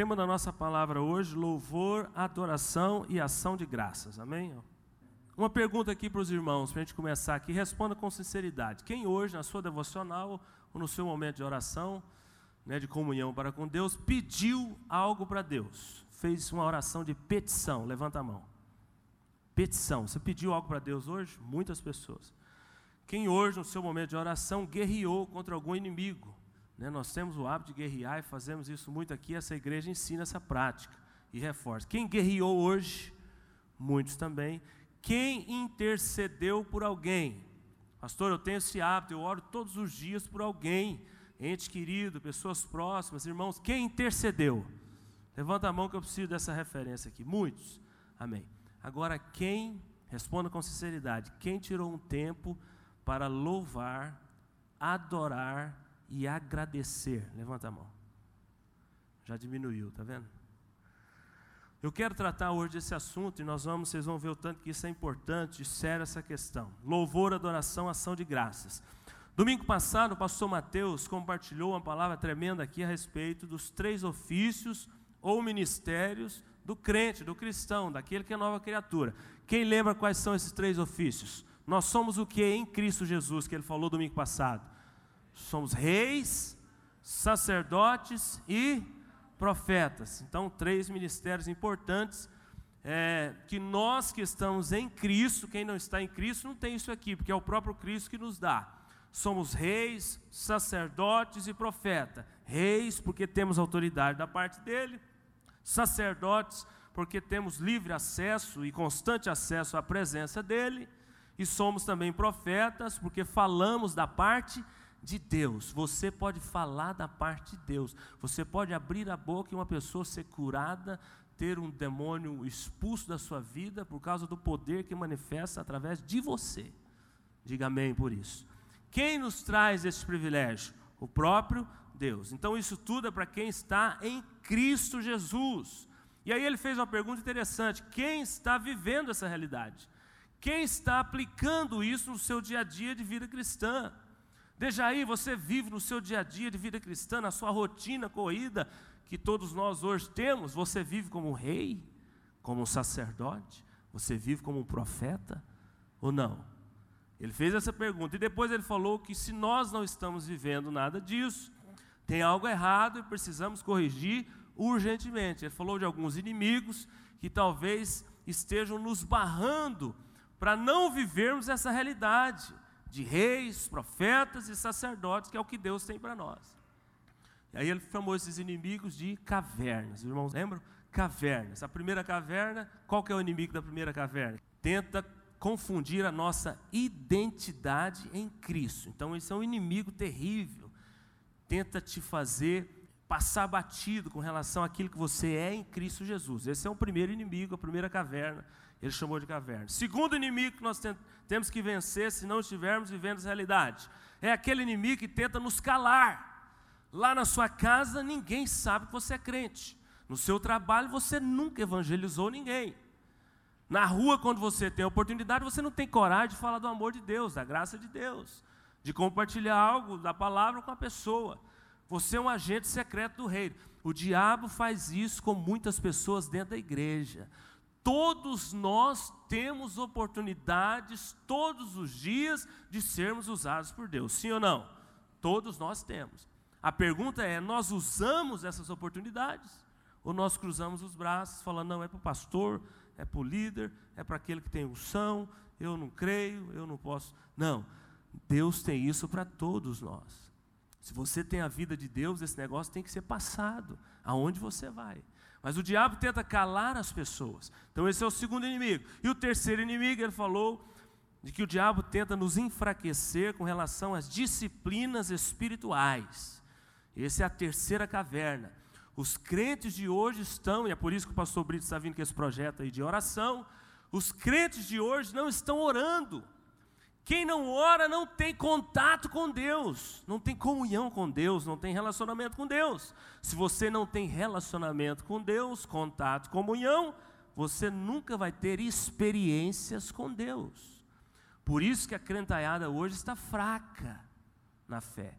tema da nossa palavra hoje: louvor, adoração e ação de graças. Amém? Uma pergunta aqui para os irmãos, para a gente começar aqui. Responda com sinceridade. Quem hoje, na sua devocional ou no seu momento de oração, né, de comunhão para com Deus, pediu algo para Deus? Fez uma oração de petição? Levanta a mão. Petição. Você pediu algo para Deus hoje? Muitas pessoas. Quem hoje, no seu momento de oração, guerreou contra algum inimigo? Né? Nós temos o hábito de guerrear e fazemos isso muito aqui. Essa igreja ensina essa prática e reforça. Quem guerreou hoje? Muitos também. Quem intercedeu por alguém? Pastor, eu tenho esse hábito, eu oro todos os dias por alguém, ente querido, pessoas próximas, irmãos. Quem intercedeu? Levanta a mão que eu preciso dessa referência aqui. Muitos. Amém. Agora, quem, responda com sinceridade, quem tirou um tempo para louvar, adorar e agradecer. Levanta a mão. Já diminuiu, tá vendo? Eu quero tratar hoje desse assunto e nós vamos, vocês vão ver o tanto que isso é importante, sério essa questão. Louvor, adoração, ação de graças. Domingo passado, o pastor Mateus compartilhou uma palavra tremenda aqui a respeito dos três ofícios ou ministérios do crente, do cristão, daquele que é nova criatura. Quem lembra quais são esses três ofícios? Nós somos o que em Cristo Jesus, que ele falou domingo passado somos reis, sacerdotes e profetas. Então, três ministérios importantes é, que nós que estamos em Cristo, quem não está em Cristo não tem isso aqui, porque é o próprio Cristo que nos dá. Somos reis, sacerdotes e profeta. Reis, porque temos autoridade da parte dele, sacerdotes, porque temos livre acesso e constante acesso à presença dele, e somos também profetas, porque falamos da parte dele de Deus. Você pode falar da parte de Deus. Você pode abrir a boca e uma pessoa ser curada, ter um demônio expulso da sua vida por causa do poder que manifesta através de você. Diga amém por isso. Quem nos traz esse privilégio? O próprio Deus. Então isso tudo é para quem está em Cristo Jesus. E aí ele fez uma pergunta interessante: quem está vivendo essa realidade? Quem está aplicando isso no seu dia a dia de vida cristã? Desde aí você vive no seu dia a dia de vida cristã, na sua rotina corrida, que todos nós hoje temos, você vive como rei, como sacerdote, você vive como profeta ou não? Ele fez essa pergunta e depois ele falou que se nós não estamos vivendo nada disso, tem algo errado e precisamos corrigir urgentemente. Ele falou de alguns inimigos que talvez estejam nos barrando para não vivermos essa realidade de reis, profetas e sacerdotes, que é o que Deus tem para nós. E aí ele chamou esses inimigos de cavernas. Os irmãos lembram? Cavernas. A primeira caverna, qual que é o inimigo da primeira caverna? Tenta confundir a nossa identidade em Cristo. Então, esse é um inimigo terrível. Tenta te fazer passar batido com relação àquilo que você é em Cristo Jesus. Esse é o primeiro inimigo, a primeira caverna ele chamou de caverna. Segundo inimigo que nós temos que vencer se não estivermos vivendo essa realidade é aquele inimigo que tenta nos calar. Lá na sua casa ninguém sabe que você é crente. No seu trabalho você nunca evangelizou ninguém. Na rua, quando você tem oportunidade, você não tem coragem de falar do amor de Deus, da graça de Deus, de compartilhar algo da palavra com a pessoa. Você é um agente secreto do reino. O diabo faz isso com muitas pessoas dentro da igreja. Todos nós temos oportunidades todos os dias de sermos usados por Deus, sim ou não? Todos nós temos. A pergunta é: nós usamos essas oportunidades? Ou nós cruzamos os braços falando, não, é para o pastor, é para o líder, é para aquele que tem unção, eu não creio, eu não posso. Não, Deus tem isso para todos nós. Se você tem a vida de Deus, esse negócio tem que ser passado aonde você vai. Mas o diabo tenta calar as pessoas. Então esse é o segundo inimigo. E o terceiro inimigo, ele falou de que o diabo tenta nos enfraquecer com relação às disciplinas espirituais. Essa é a terceira caverna. Os crentes de hoje estão, e é por isso que o pastor Brito está vindo com esse projeto aí de oração, os crentes de hoje não estão orando. Quem não ora não tem contato com Deus, não tem comunhão com Deus, não tem relacionamento com Deus. Se você não tem relacionamento com Deus, contato, comunhão, você nunca vai ter experiências com Deus. Por isso que a crentaiada hoje está fraca na fé,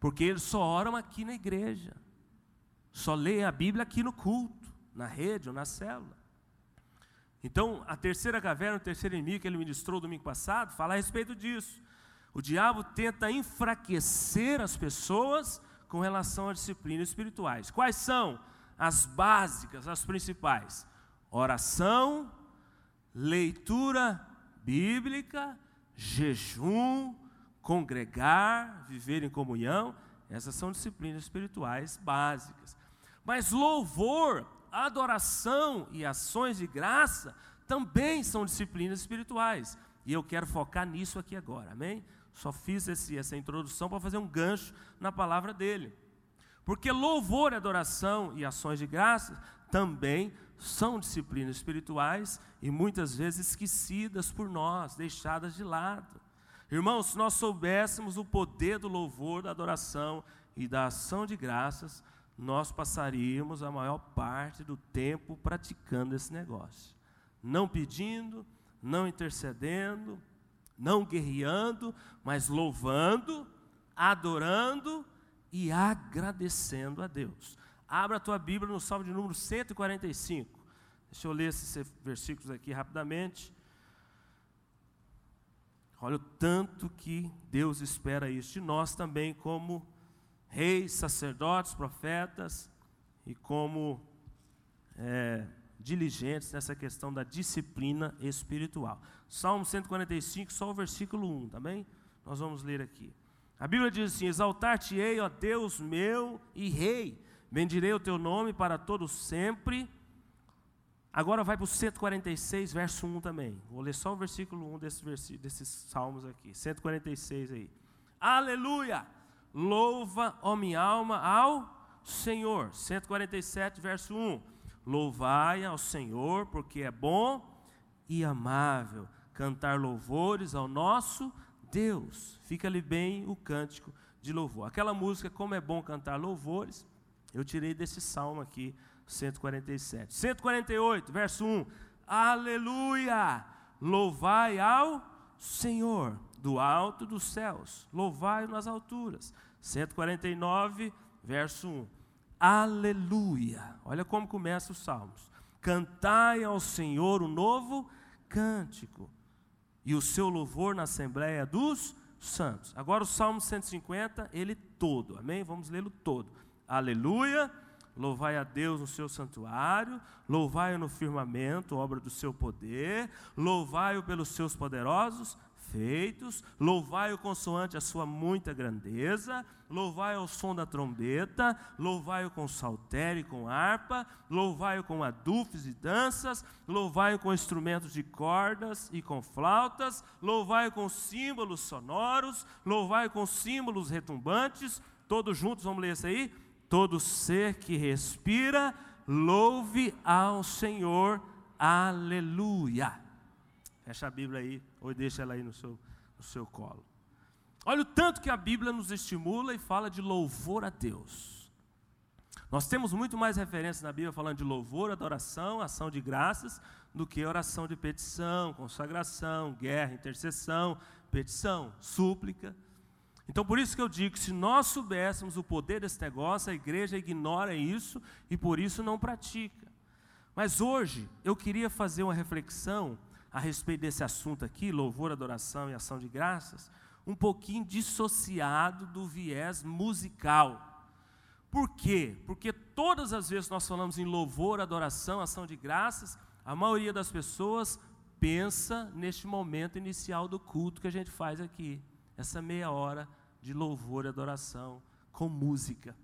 porque eles só oram aqui na igreja. só leem a Bíblia aqui no culto, na rede ou na célula. Então, a terceira caverna, o terceiro inimigo que ele ministrou domingo passado, fala a respeito disso. O diabo tenta enfraquecer as pessoas com relação às disciplinas espirituais. Quais são as básicas, as principais? Oração, leitura bíblica, jejum, congregar, viver em comunhão. Essas são disciplinas espirituais básicas. Mas louvor, adoração e ações de graça também são disciplinas espirituais. E eu quero focar nisso aqui agora, amém? Só fiz esse, essa introdução para fazer um gancho na palavra dele. Porque louvor, adoração e ações de graça também são disciplinas espirituais e muitas vezes esquecidas por nós, deixadas de lado. Irmãos, se nós soubéssemos o poder do louvor, da adoração e da ação de graças, nós passaríamos a maior parte do tempo praticando esse negócio. Não pedindo, não intercedendo, não guerreando, mas louvando, adorando e agradecendo a Deus. Abra a tua Bíblia no Salmo de número 145. Deixa eu ler esses versículos aqui rapidamente. Olha o tanto que Deus espera isso de nós também, como reis, sacerdotes, profetas e como é, diligentes nessa questão da disciplina espiritual. Salmo 145, só o versículo 1, tá bem? Nós vamos ler aqui. A Bíblia diz assim: Exaltar-te-ei, ó Deus meu e Rei, bendirei o teu nome para todo sempre. Agora vai para o 146, verso 1 também. Vou ler só o versículo 1 desse desses salmos aqui. 146 aí. Aleluia! Louva, ó minha alma, ao Senhor. 147, verso 1. Louvai ao Senhor, porque é bom e amável cantar louvores ao nosso Deus. Fica-lhe bem o cântico de louvor. Aquela música, como é bom cantar louvores, eu tirei desse salmo aqui, 147. 148, verso 1. Aleluia! Louvai ao Senhor do alto dos céus, louvai nas alturas. 149, verso 1. Aleluia. Olha como começa os salmos. Cantai ao Senhor o novo cântico e o seu louvor na assembleia dos santos. Agora o Salmo 150, ele todo. Amém? Vamos lê-lo todo. Aleluia. Louvai a Deus no seu santuário, louvai-o no firmamento, obra do seu poder, louvai-o pelos seus poderosos feitos, louvai-o consoante a sua muita grandeza, louvai ao som da trombeta, louvai-o com saltério e com harpa, louvai-o com adufes e danças, louvai-o com instrumentos de cordas e com flautas, louvai-o com símbolos sonoros, louvai-o com símbolos retumbantes, todos juntos, vamos ler isso aí? Todo ser que respira, louve ao Senhor, aleluia. Fecha a Bíblia aí, ou deixa ela aí no seu, no seu colo. Olha o tanto que a Bíblia nos estimula e fala de louvor a Deus. Nós temos muito mais referências na Bíblia falando de louvor, adoração, ação de graças, do que oração de petição, consagração, guerra, intercessão, petição, súplica. Então, por isso que eu digo que se nós soubéssemos o poder desse negócio, a igreja ignora isso e por isso não pratica. Mas hoje eu queria fazer uma reflexão a respeito desse assunto aqui, louvor, adoração e ação de graças, um pouquinho dissociado do viés musical. Por quê? Porque todas as vezes que nós falamos em louvor, adoração, ação de graças, a maioria das pessoas pensa neste momento inicial do culto que a gente faz aqui, essa meia hora de louvor e adoração com música.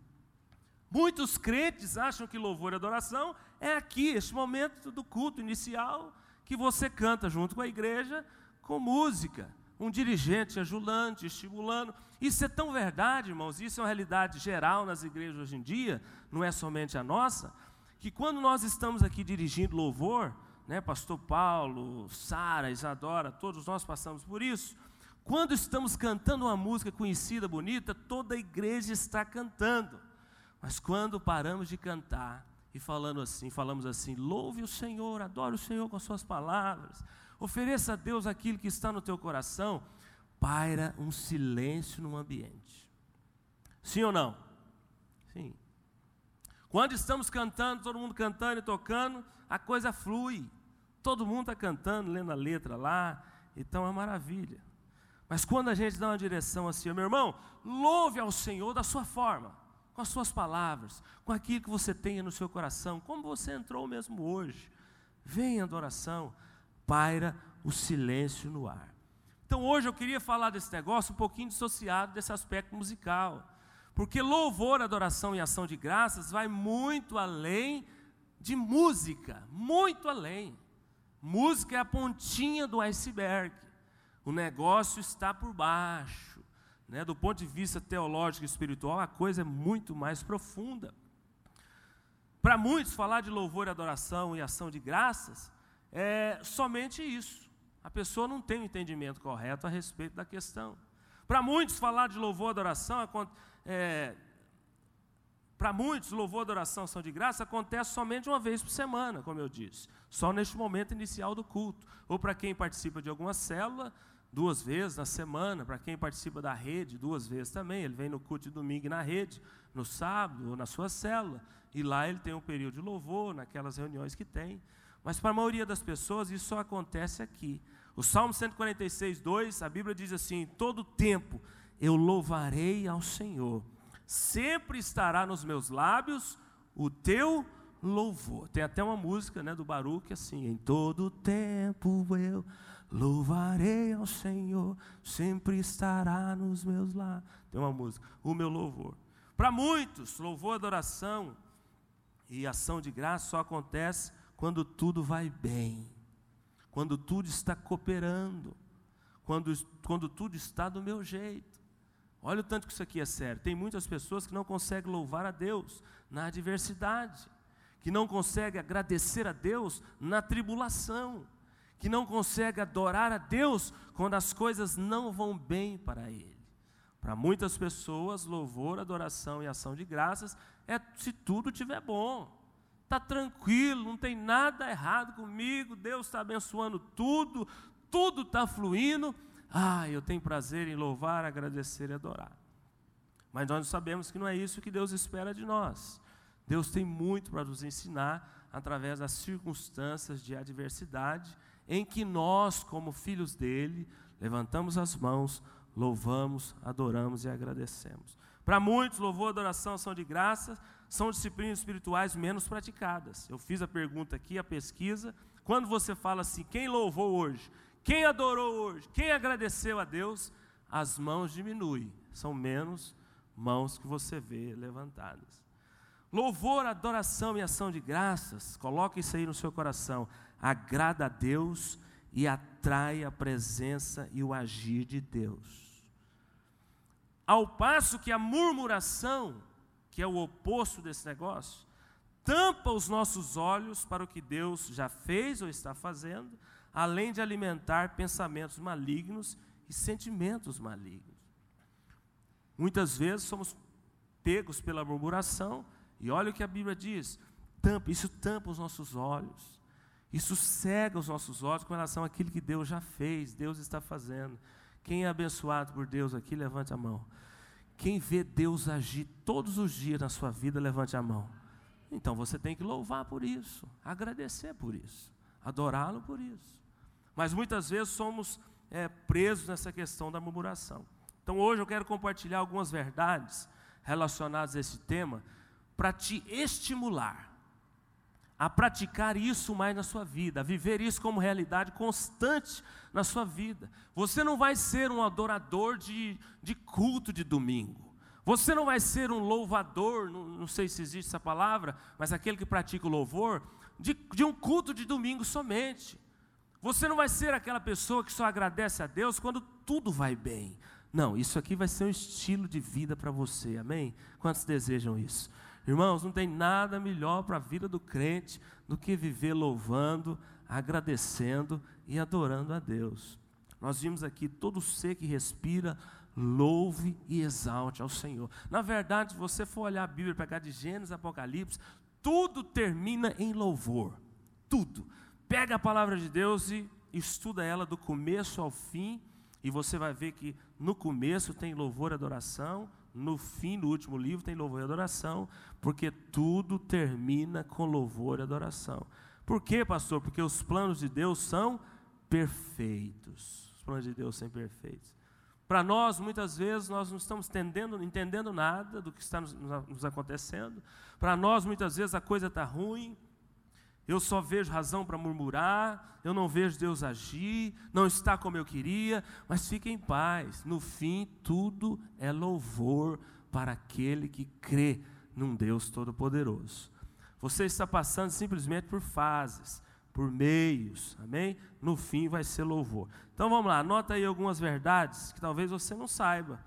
Muitos crentes acham que louvor e adoração é aqui, este momento do culto inicial, que você canta junto com a igreja com música, um dirigente ajulante, estimulando. Isso é tão verdade, irmãos, isso é uma realidade geral nas igrejas hoje em dia, não é somente a nossa, que quando nós estamos aqui dirigindo louvor, né, pastor Paulo, Sara, Isadora, todos nós passamos por isso. Quando estamos cantando uma música conhecida, bonita, toda a igreja está cantando. Mas quando paramos de cantar, e falando assim, falamos assim: louve o Senhor, adore o Senhor com suas palavras, ofereça a Deus aquilo que está no teu coração, paira um silêncio no ambiente. Sim ou não? Sim. Quando estamos cantando, todo mundo cantando e tocando, a coisa flui. Todo mundo está cantando, lendo a letra lá, então é maravilha. Mas quando a gente dá uma direção assim, meu irmão, louve ao Senhor da sua forma, com as suas palavras, com aquilo que você tenha no seu coração, como você entrou mesmo hoje. Vem adoração, paira o silêncio no ar. Então hoje eu queria falar desse negócio um pouquinho dissociado desse aspecto musical. Porque louvor, adoração e ação de graças vai muito além de música, muito além. Música é a pontinha do iceberg. O negócio está por baixo. Né? Do ponto de vista teológico e espiritual, a coisa é muito mais profunda. Para muitos, falar de louvor, adoração e ação de graças é somente isso. A pessoa não tem o um entendimento correto a respeito da questão. Para muitos, falar de louvor, adoração é, para muitos, louvor, adoração, ação de graça acontece somente uma vez por semana, como eu disse, só neste momento inicial do culto. Ou para quem participa de alguma célula, duas vezes na semana. Para quem participa da rede, duas vezes também. Ele vem no culto de domingo na rede, no sábado ou na sua célula. E lá ele tem um período de louvor, naquelas reuniões que tem. Mas para a maioria das pessoas, isso só acontece aqui. O Salmo 146, 2, a Bíblia diz assim: em todo tempo eu louvarei ao Senhor, sempre estará nos meus lábios o teu louvor. Tem até uma música né, do Baruch assim: em todo tempo eu louvarei ao Senhor, sempre estará nos meus lábios. Tem uma música, o meu louvor. Para muitos, louvor, adoração e ação de graça só acontece quando tudo vai bem, quando tudo está cooperando, quando, quando tudo está do meu jeito. Olha o tanto que isso aqui é sério. Tem muitas pessoas que não conseguem louvar a Deus na adversidade, que não conseguem agradecer a Deus na tribulação, que não conseguem adorar a Deus quando as coisas não vão bem para Ele. Para muitas pessoas, louvor, adoração e ação de graças é se tudo estiver bom. Está tranquilo, não tem nada errado comigo, Deus está abençoando tudo, tudo está fluindo, ah, eu tenho prazer em louvar, agradecer e adorar. Mas nós sabemos que não é isso que Deus espera de nós. Deus tem muito para nos ensinar através das circunstâncias de adversidade em que nós, como filhos dele, levantamos as mãos, louvamos, adoramos e agradecemos. Para muitos, louvor, adoração, ação de graças são disciplinas espirituais menos praticadas. Eu fiz a pergunta aqui, a pesquisa. Quando você fala assim, quem louvou hoje? Quem adorou hoje? Quem agradeceu a Deus? As mãos diminuem, são menos mãos que você vê levantadas. Louvor, adoração e ação de graças, coloque isso aí no seu coração. Agrada a Deus e atrai a presença e o agir de Deus. Ao passo que a murmuração, que é o oposto desse negócio, tampa os nossos olhos para o que Deus já fez ou está fazendo, além de alimentar pensamentos malignos e sentimentos malignos. Muitas vezes somos pegos pela murmuração, e olha o que a Bíblia diz: tampa, isso tampa os nossos olhos, isso cega os nossos olhos com relação àquilo que Deus já fez, Deus está fazendo. Quem é abençoado por Deus aqui, levante a mão. Quem vê Deus agir todos os dias na sua vida, levante a mão. Então você tem que louvar por isso, agradecer por isso, adorá-lo por isso. Mas muitas vezes somos é, presos nessa questão da murmuração. Então hoje eu quero compartilhar algumas verdades relacionadas a esse tema para te estimular a praticar isso mais na sua vida, a viver isso como realidade constante na sua vida. Você não vai ser um adorador de, de culto de domingo. Você não vai ser um louvador, não, não, sei se existe essa palavra, mas aquele que pratica o louvor, de, de um culto de domingo somente. Você não vai ser aquela pessoa que só agradece a Deus quando tudo vai bem. Não, isso aqui vai ser um estilo de vida para você, amém? Quantos desejam isso? Irmãos, não tem nada melhor para a vida do crente do que viver louvando, agradecendo e adorando a Deus. Nós vimos aqui todo ser que respira, louve e exalte ao Senhor. Na verdade, se você for olhar a Bíblia, pegar de Gênesis, Apocalipse, tudo termina em louvor. Tudo. Pega a palavra de Deus e estuda ela do começo ao fim, e você vai ver que no começo tem louvor e adoração, No fim do último livro tem louvor e adoração, porque tudo termina com louvor e adoração. Por quê, pastor? Porque os planos de Deus são perfeitos. Os planos de Deus são perfeitos. Para nós, muitas vezes, nós não estamos entendendo, entendendo nada do que está nos, nos acontecendo. Para nós, muitas vezes, a coisa está ruim. Eu só vejo razão para murmurar, eu não vejo Deus agir, não está como eu queria, mas fique em paz. No fim, tudo é louvor para aquele que crê num Deus Todo-Poderoso. Você está passando simplesmente por fases, por meios, amém? No fim vai ser louvor. Então vamos lá, anota aí algumas verdades que talvez você não saiba.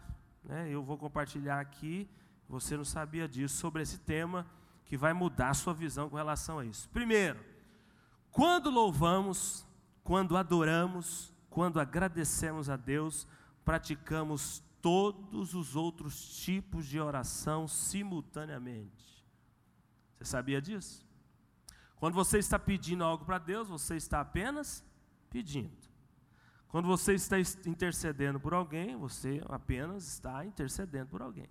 Né? Eu vou compartilhar aqui, você não sabia disso, sobre esse tema que vai mudar a sua visão com relação a isso. Primeiro, quando louvamos, quando adoramos, quando agradecemos a Deus, praticamos todos os outros tipos de oração simultaneamente. Você sabia disso? Quando você está pedindo algo para Deus, você está apenas pedindo. Quando você está intercedendo por alguém, você apenas está intercedendo por alguém.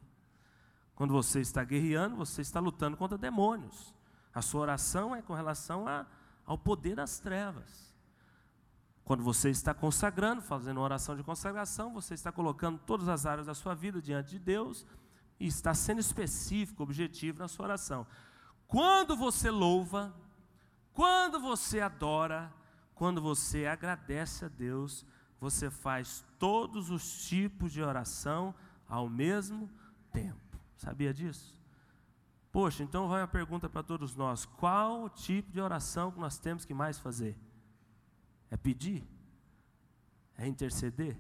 Quando você está guerreando, você está lutando contra demônios. A sua oração é com relação a, ao poder das trevas. Quando você está consagrando, fazendo uma oração de consagração, você está colocando todas as áreas da sua vida diante de Deus e está sendo específico, objetivo na sua oração. Quando você louva, quando você adora, quando você agradece a Deus, você faz todos os tipos de oração ao mesmo tempo. Sabia disso? Poxa, então vai uma pergunta para todos nós: qual o tipo de oração que nós temos que mais fazer? É pedir? É interceder?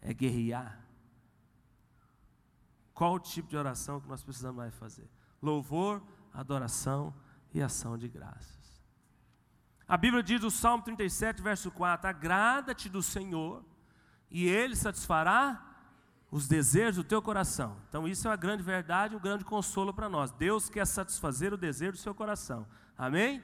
É guerrear? Qual o tipo de oração que nós precisamos mais fazer? Louvor, adoração e ação de graças. A Bíblia diz no Salmo 37, verso 4: Agrada-te do Senhor, e Ele satisfará os desejos do teu coração. Então, isso é uma grande verdade, um grande consolo para nós. Deus quer satisfazer o desejo do seu coração. Amém?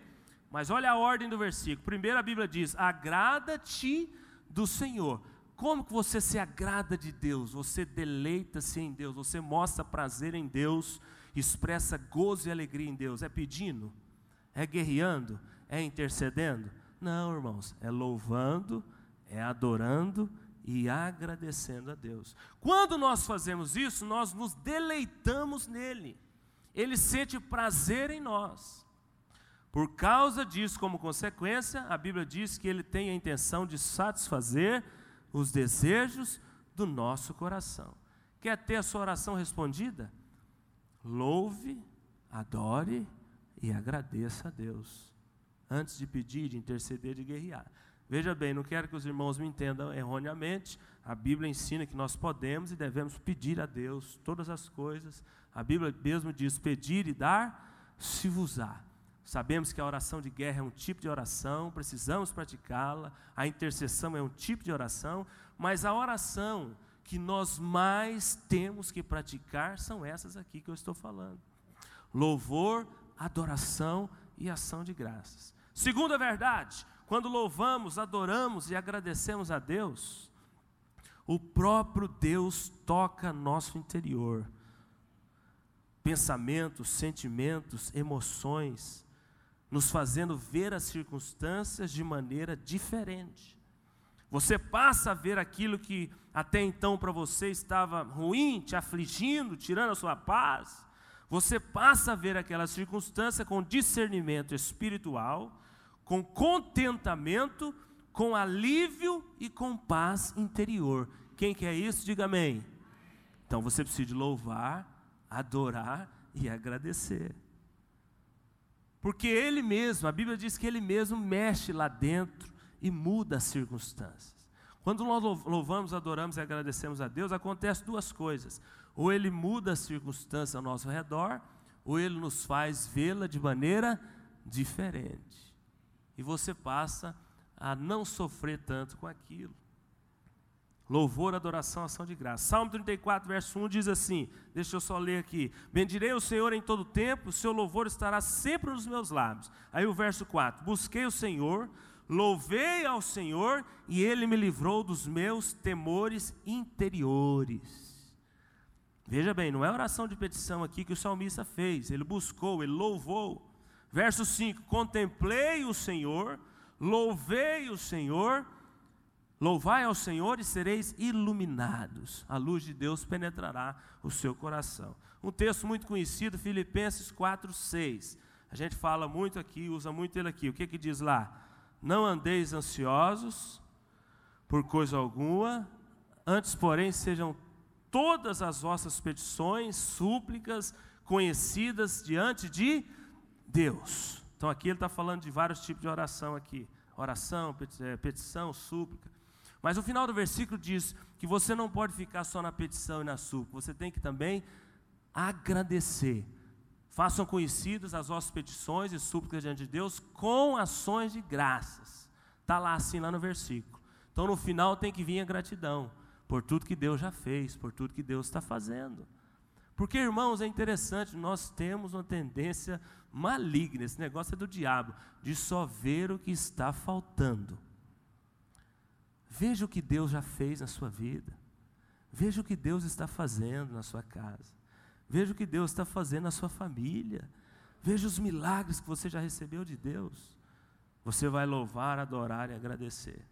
Mas olha a ordem do versículo. Primeiro a Bíblia diz: Agrada-te do Senhor. Como que você se agrada de Deus? Você deleita-se em Deus, você mostra prazer em Deus expressa gozo e alegria em Deus? É pedindo? É guerreando? É intercedendo? Não, irmãos, é louvando, é adorando e agradecendo a Deus. Quando nós fazemos isso, nós nos deleitamos nele. Ele sente prazer em nós. Por causa disso, como consequência, a Bíblia diz que ele tem a intenção de satisfazer os desejos do nosso coração. Quer ter a sua oração respondida? louve, adore e agradeça a Deus, antes de pedir, de interceder, de guerrear. Veja bem, não quero que os irmãos me entendam erroneamente. A Bíblia ensina que nós podemos e devemos pedir a Deus todas as coisas. A Bíblia mesmo diz: pedir e dar, se vos há. Sabemos que a oração de guerra é um tipo de oração, precisamos praticá-la. A intercessão é um tipo de oração, mas a oração que nós mais temos que praticar são essas aqui que eu estou falando: louvor, adoração e ação de graças. Segunda verdade, quando louvamos, adoramos e agradecemos a Deus, o próprio Deus toca nosso interior. Pensamentos, sentimentos, emoções, nos fazendo ver as circunstâncias de maneira diferente. Você passa a ver aquilo que até então para você estava ruim, te afligindo, tirando a sua paz. Você passa a ver aquela circunstância com discernimento espiritual, com contentamento, com alívio e com paz interior. Quem quer isso, diga amém. Então você precisa de louvar, adorar e agradecer. Porque Ele mesmo, a Bíblia diz que Ele mesmo mexe lá dentro e muda as circunstâncias. Quando nós louvamos, adoramos e agradecemos a Deus, acontece duas coisas. Ou Ele muda a circunstância ao nosso redor, ou Ele nos faz vê-la de maneira diferente. E você passa a não sofrer tanto com aquilo. Louvor, adoração, ação de graça. Salmo 34, verso 1 diz assim: Deixa eu só ler aqui. Bendirei o Senhor em todo tempo, o seu louvor estará sempre nos meus lábios. Aí o verso 4: Busquei o Senhor, Louvei ao Senhor e ele me livrou dos meus temores interiores. Veja bem, não é oração de petição aqui que o salmista fez, ele buscou, ele louvou. Verso 5: Contemplei o Senhor, louvei o Senhor, louvai ao Senhor e sereis iluminados, a luz de Deus penetrará o seu coração. Um texto muito conhecido, Filipenses 4, 6. A gente fala muito aqui, usa muito ele aqui. O que que diz lá? Não andeis ansiosos por coisa alguma, antes, porém, sejam todas as vossas petições, súplicas, conhecidas diante de Deus. Então aqui ele está falando de vários tipos de oração aqui. Oração, é, petição, súplica. Mas o final do versículo diz que você não pode ficar só na petição e na súplica, você tem que também agradecer. Façam conhecidas as vossas petições e súplicas diante de Deus com ações de graças. Está lá assim, lá no versículo. Então no final tem que vir a gratidão por tudo que Deus já fez, por tudo que Deus está fazendo. Porque, irmãos, é interessante, nós temos uma tendência maligna, esse negócio é do diabo, de só ver o que está faltando. Veja o que Deus já fez na sua vida. Veja o que Deus está fazendo na sua casa. Veja o que Deus está fazendo na sua família. Veja os milagres que você já recebeu de Deus. Você vai louvar, adorar e agradecer.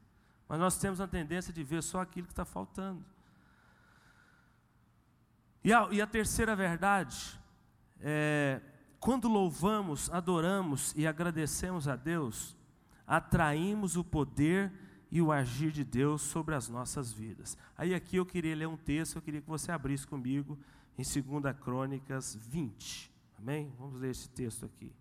Mas nós temos a tendência de ver só aquilo que está faltando. E a, e a, terceira verdade é, quando louvamos, adoramos e agradecemos a Deus, atraímos o poder e o agir de Deus sobre as nossas vidas. Aí aqui eu queria ler um texto, eu queria que você abrisse comigo em 2 Crônicas 20. Amém? Vamos ler esse texto aqui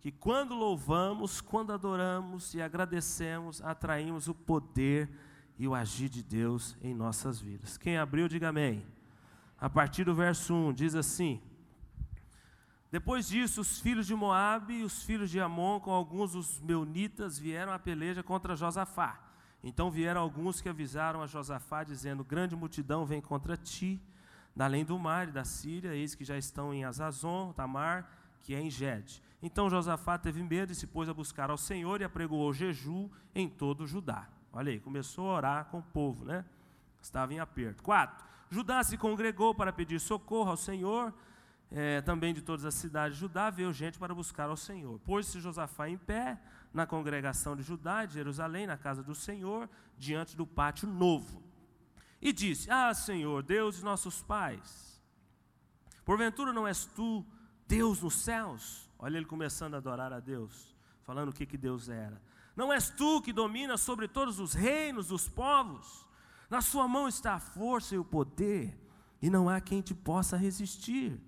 que quando louvamos, quando adoramos e agradecemos, atraímos o poder e o agir de Deus em nossas vidas. Quem abriu, diga amém. A partir do verso 1, diz assim: Depois disso, os filhos de Moabe e os filhos de Amon, com alguns dos meunitas, vieram à peleja contra Josafá. Então vieram alguns que avisaram a Josafá, dizendo: Grande multidão vem contra ti, da além do mar e da Síria, eis que já estão em Azazon, Tamar, que é em Gede. Então Josafá teve medo e se pôs a buscar ao Senhor e apregoou jejum em todo o Judá. Olha aí, começou a orar com o povo, né? Estava em aperto. Quatro, Judá se congregou para pedir socorro ao Senhor, é, também de todas as cidades de Judá, veio gente para buscar ao Senhor. Pôs-se Josafá em pé na congregação de Judá, de Jerusalém, na casa do Senhor, diante do pátio novo. E disse: Ah, Senhor, Deus de nossos pais, porventura não és tu Deus nos céus? Olha ele começando a adorar a Deus, falando o que, que Deus era. Não és tu que dominas sobre todos os reinos dos povos? Na sua mão está a força e o poder, e não há quem te possa resistir.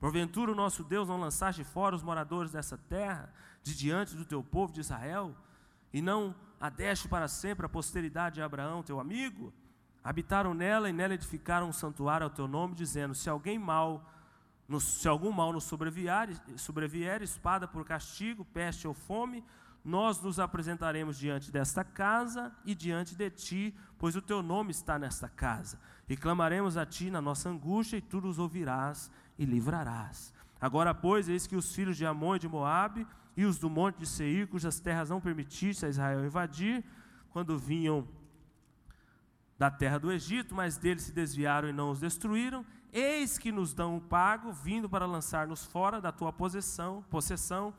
Porventura o nosso Deus não lançaste fora os moradores dessa terra, de diante do teu povo de Israel, e não adeste para sempre a posteridade de Abraão, teu amigo? Habitaram nela e nela edificaram um santuário ao teu nome, dizendo: Se alguém mal se algum mal nos sobrevier, sobrevier, espada por castigo, peste ou fome, nós nos apresentaremos diante desta casa e diante de ti, pois o teu nome está nesta casa. E clamaremos a ti na nossa angústia, e tu nos ouvirás e livrarás. Agora, pois, eis que os filhos de Amon e de Moabe e os do monte de Seir, cujas terras não permitiste a Israel invadir, quando vinham da terra do Egito, mas deles se desviaram e não os destruíram, Eis que nos dão o pago, vindo para lançar-nos fora da tua possessão, possessão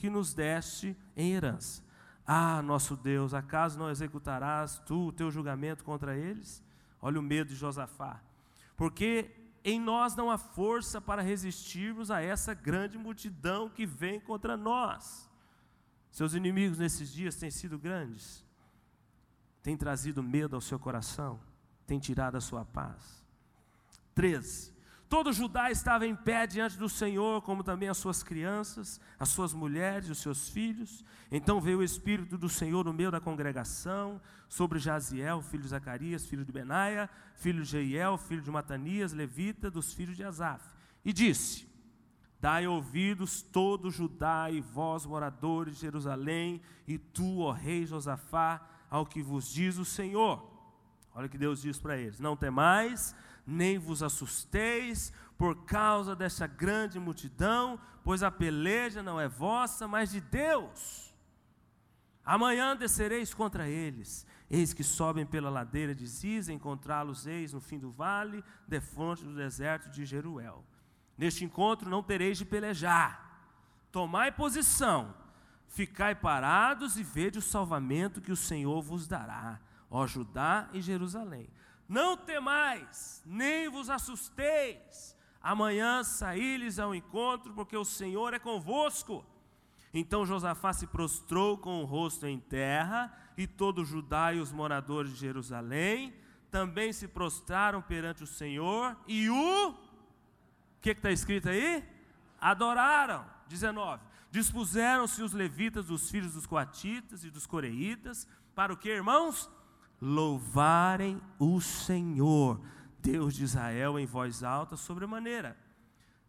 que nos deste em herança. Ah, nosso Deus, acaso não executarás tu o teu julgamento contra eles? Olha o medo de Josafá. Porque em nós não há força para resistirmos a essa grande multidão que vem contra nós. Seus inimigos nesses dias têm sido grandes, têm trazido medo ao seu coração, têm tirado a sua paz. 13. Todo Judá estava em pé diante do Senhor, como também as suas crianças, as suas mulheres os seus filhos. Então veio o Espírito do Senhor no meio da congregação, sobre Jaziel, filho de Zacarias, filho de Benaia, filho de Jeiel, filho de Matanias, levita, dos filhos de Asaf. E disse: Dai ouvidos todo Judá e vós, moradores de Jerusalém, e tu, ó rei Josafá, ao que vos diz o Senhor. Olha o que Deus diz para eles: Não temais, nem vos assusteis por causa dessa grande multidão, pois a peleja não é vossa, mas de Deus. Amanhã descereis contra eles. Eis que sobem pela ladeira de Ziz, encontrá-los eis no fim do vale, defronte do deserto de Jeruel. Neste encontro não tereis de pelejar. Tomai posição, ficai parados e vede o salvamento que o Senhor vos dará, ó Judá e Jerusalém. Não temais, nem vos assusteis. Amanhã saí-lhes ao encontro, porque o Senhor é convosco. Então Josafá se prostrou com o rosto em terra, e todo Judá e os moradores de Jerusalém também se prostraram perante o Senhor, e o. O que está escrito aí? Adoraram. 19. Dispuseram-se os levitas dos filhos dos coatitas e dos coreitas, para o que, irmãos? Louvarem o Senhor, Deus de Israel, em voz alta, sobremaneira.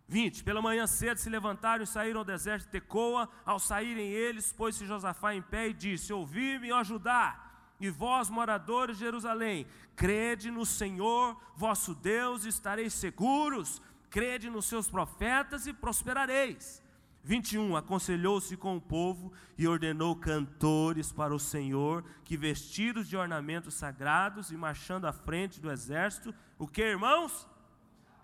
20. Pela manhã cedo se levantaram e saíram ao deserto de Tecoa. Ao saírem eles, pôs-se Josafá em pé e disse: Ouvi-me, ó Judá, e vós, moradores de Jerusalém, crede no Senhor, vosso Deus, e estareis seguros. Crede nos seus profetas e prosperareis. 21. Aconselhou-se com o povo e ordenou cantores para o Senhor, que vestidos de ornamentos sagrados e marchando à frente do exército, o que, irmãos?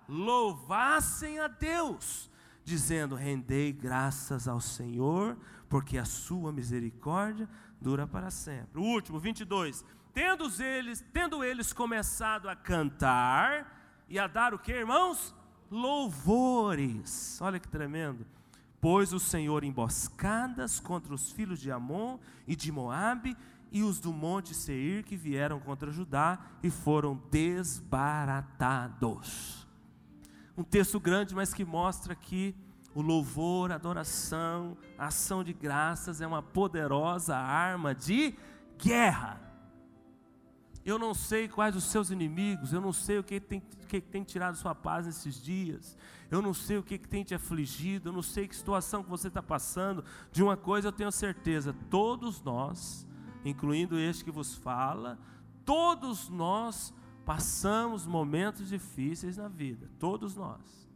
louvassem a Deus, dizendo: Rendei graças ao Senhor, porque a sua misericórdia dura para sempre. O último, 22. Tendo eles, tendo eles começado a cantar e a dar o que, irmãos? Louvores. Olha que tremendo. Pôs o Senhor emboscadas contra os filhos de Amon e de Moabe e os do monte Seir que vieram contra Judá e foram desbaratados um texto grande, mas que mostra que o louvor, a adoração, a ação de graças é uma poderosa arma de guerra. Eu não sei quais os seus inimigos, eu não sei o que tem, que tem tirado sua paz nesses dias, eu não sei o que tem te afligido, eu não sei que situação que você está passando. De uma coisa eu tenho certeza: todos nós, incluindo este que vos fala, todos nós passamos momentos difíceis na vida, todos nós.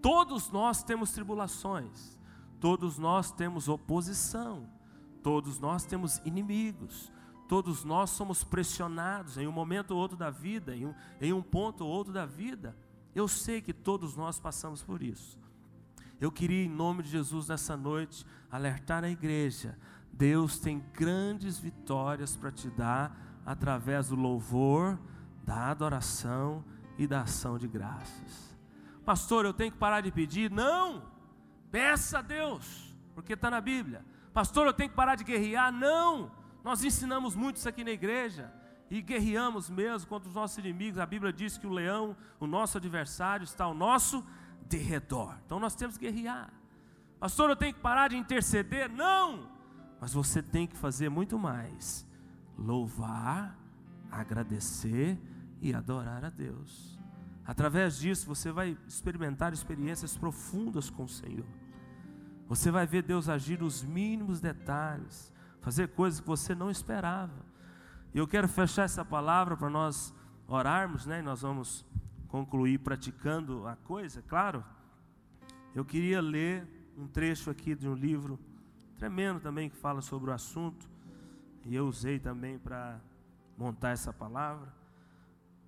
Todos nós temos tribulações, todos nós temos oposição, todos nós temos inimigos, todos nós somos pressionados em um momento ou outro da vida, em um, em um ponto ou outro da vida. Eu sei que todos nós passamos por isso. Eu queria, em nome de Jesus, nessa noite, alertar a igreja: Deus tem grandes vitórias para te dar através do louvor da adoração e da ação de graças. Pastor, eu tenho que parar de pedir? Não! Peça a Deus, porque está na Bíblia. Pastor, eu tenho que parar de guerrear? Não! Nós ensinamos muito isso aqui na igreja e guerreamos mesmo contra os nossos inimigos. A Bíblia diz que o leão, o nosso adversário, está ao nosso derredor. Então nós temos que guerrear. Pastor, eu tenho que parar de interceder? Não! Mas você tem que fazer muito mais: louvar, agradecer e adorar a Deus. Através disso você vai experimentar experiências profundas com o Senhor. Você vai ver Deus agir nos mínimos detalhes, fazer coisas que você não esperava. E eu quero fechar essa palavra para nós orarmos, né? E nós vamos concluir praticando a coisa, claro. Eu queria ler um trecho aqui de um livro tremendo também que fala sobre o assunto, e eu usei também para montar essa palavra.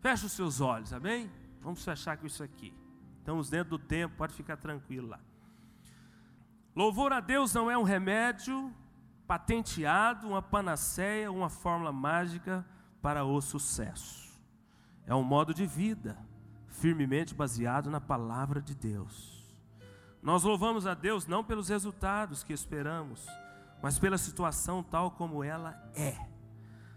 Feche os seus olhos, amém? Vamos fechar com isso aqui. Estamos dentro do tempo, pode ficar tranquilo lá. Louvor a Deus não é um remédio patenteado, uma panaceia, uma fórmula mágica para o sucesso. É um modo de vida firmemente baseado na palavra de Deus. Nós louvamos a Deus não pelos resultados que esperamos, mas pela situação tal como ela é.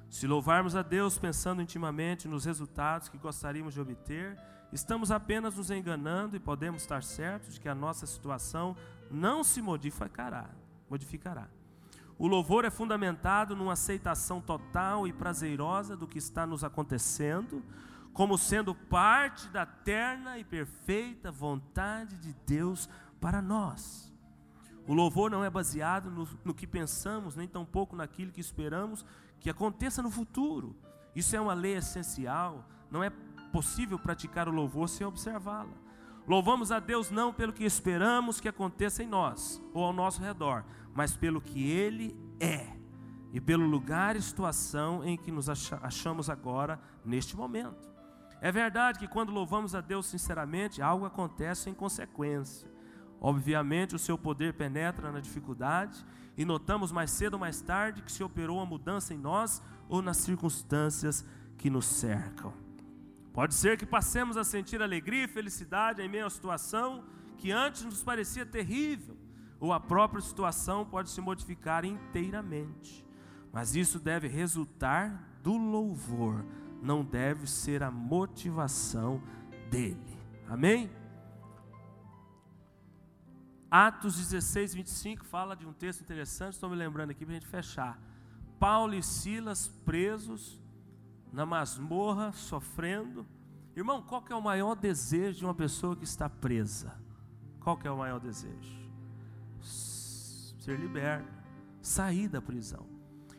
Se louvarmos a Deus pensando intimamente nos resultados que gostaríamos de obter, estamos apenas nos enganando e podemos estar certos de que a nossa situação não se modificará. modificará. O louvor é fundamentado numa aceitação total e prazerosa do que está nos acontecendo, como sendo parte da eterna e perfeita vontade de Deus para nós. O louvor não é baseado no, no que pensamos, nem tampouco naquilo que esperamos que aconteça no futuro. Isso é uma lei essencial. Não é possível praticar o louvor sem observá-la. Louvamos a Deus não pelo que esperamos que aconteça em nós ou ao nosso redor, mas pelo que Ele é. e pelo lugar e situação em que nos achamos agora, neste momento. É verdade que quando louvamos a Deus sinceramente, algo acontece em consequência. Obviamente, o seu poder penetra na dificuldade e notamos mais cedo ou mais tarde que se operou uma mudança em nós ou nas circunstâncias que nos cercam. Pode ser que passemos a sentir alegria e felicidade em meio à situação que antes nos parecia terrível, ou a própria situação pode se modificar inteiramente. Mas isso deve resultar do louvor, não deve ser a motivação dele. Amém? Atos 16, 25 fala de um texto interessante, estou me lembrando aqui para a gente fechar. Paulo e Silas presos na masmorra, sofrendo. Irmão, qual que é o maior desejo de uma pessoa que está presa? Qual que é o maior desejo? Ser liberto, sair da prisão.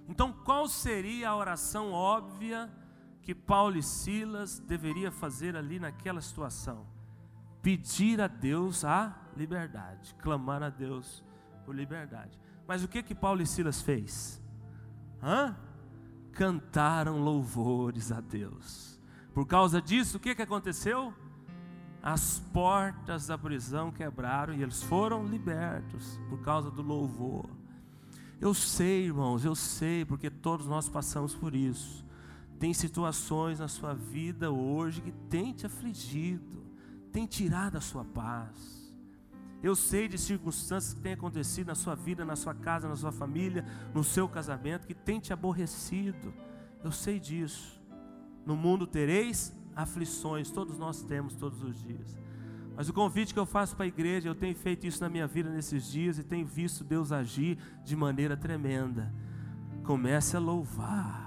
Então, qual seria a oração óbvia que Paulo e Silas deveria fazer ali naquela situação? Pedir a Deus a liberdade, clamar a Deus por liberdade. Mas o que que Paulo e Silas fez? Hã? Cantaram louvores a Deus. Por causa disso, o que que aconteceu? As portas da prisão quebraram e eles foram libertos por causa do louvor. Eu sei, irmãos, eu sei, porque todos nós passamos por isso. Tem situações na sua vida hoje que tem te afligido, tem tirado a sua paz. Eu sei de circunstâncias que têm acontecido na sua vida, na sua casa, na sua família, no seu casamento, que tem te aborrecido. Eu sei disso. No mundo tereis aflições, todos nós temos todos os dias. Mas o convite que eu faço para a igreja, eu tenho feito isso na minha vida nesses dias e tenho visto Deus agir de maneira tremenda. Comece a louvar.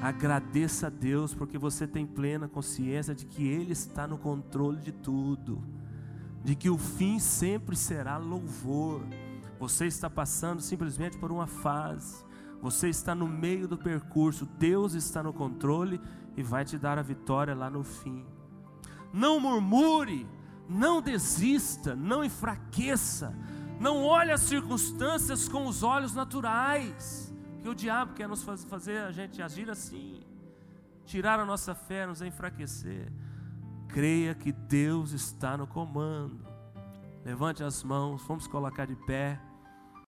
Agradeça a Deus porque você tem plena consciência de que Ele está no controle de tudo, de que o fim sempre será louvor. Você está passando simplesmente por uma fase, você está no meio do percurso, Deus está no controle e vai te dar a vitória lá no fim. Não murmure, não desista, não enfraqueça, não olhe as circunstâncias com os olhos naturais, que o diabo quer nos fazer a gente agir assim, tirar a nossa fé, nos enfraquecer. Creia que Deus está no comando. Levante as mãos, vamos colocar de pé.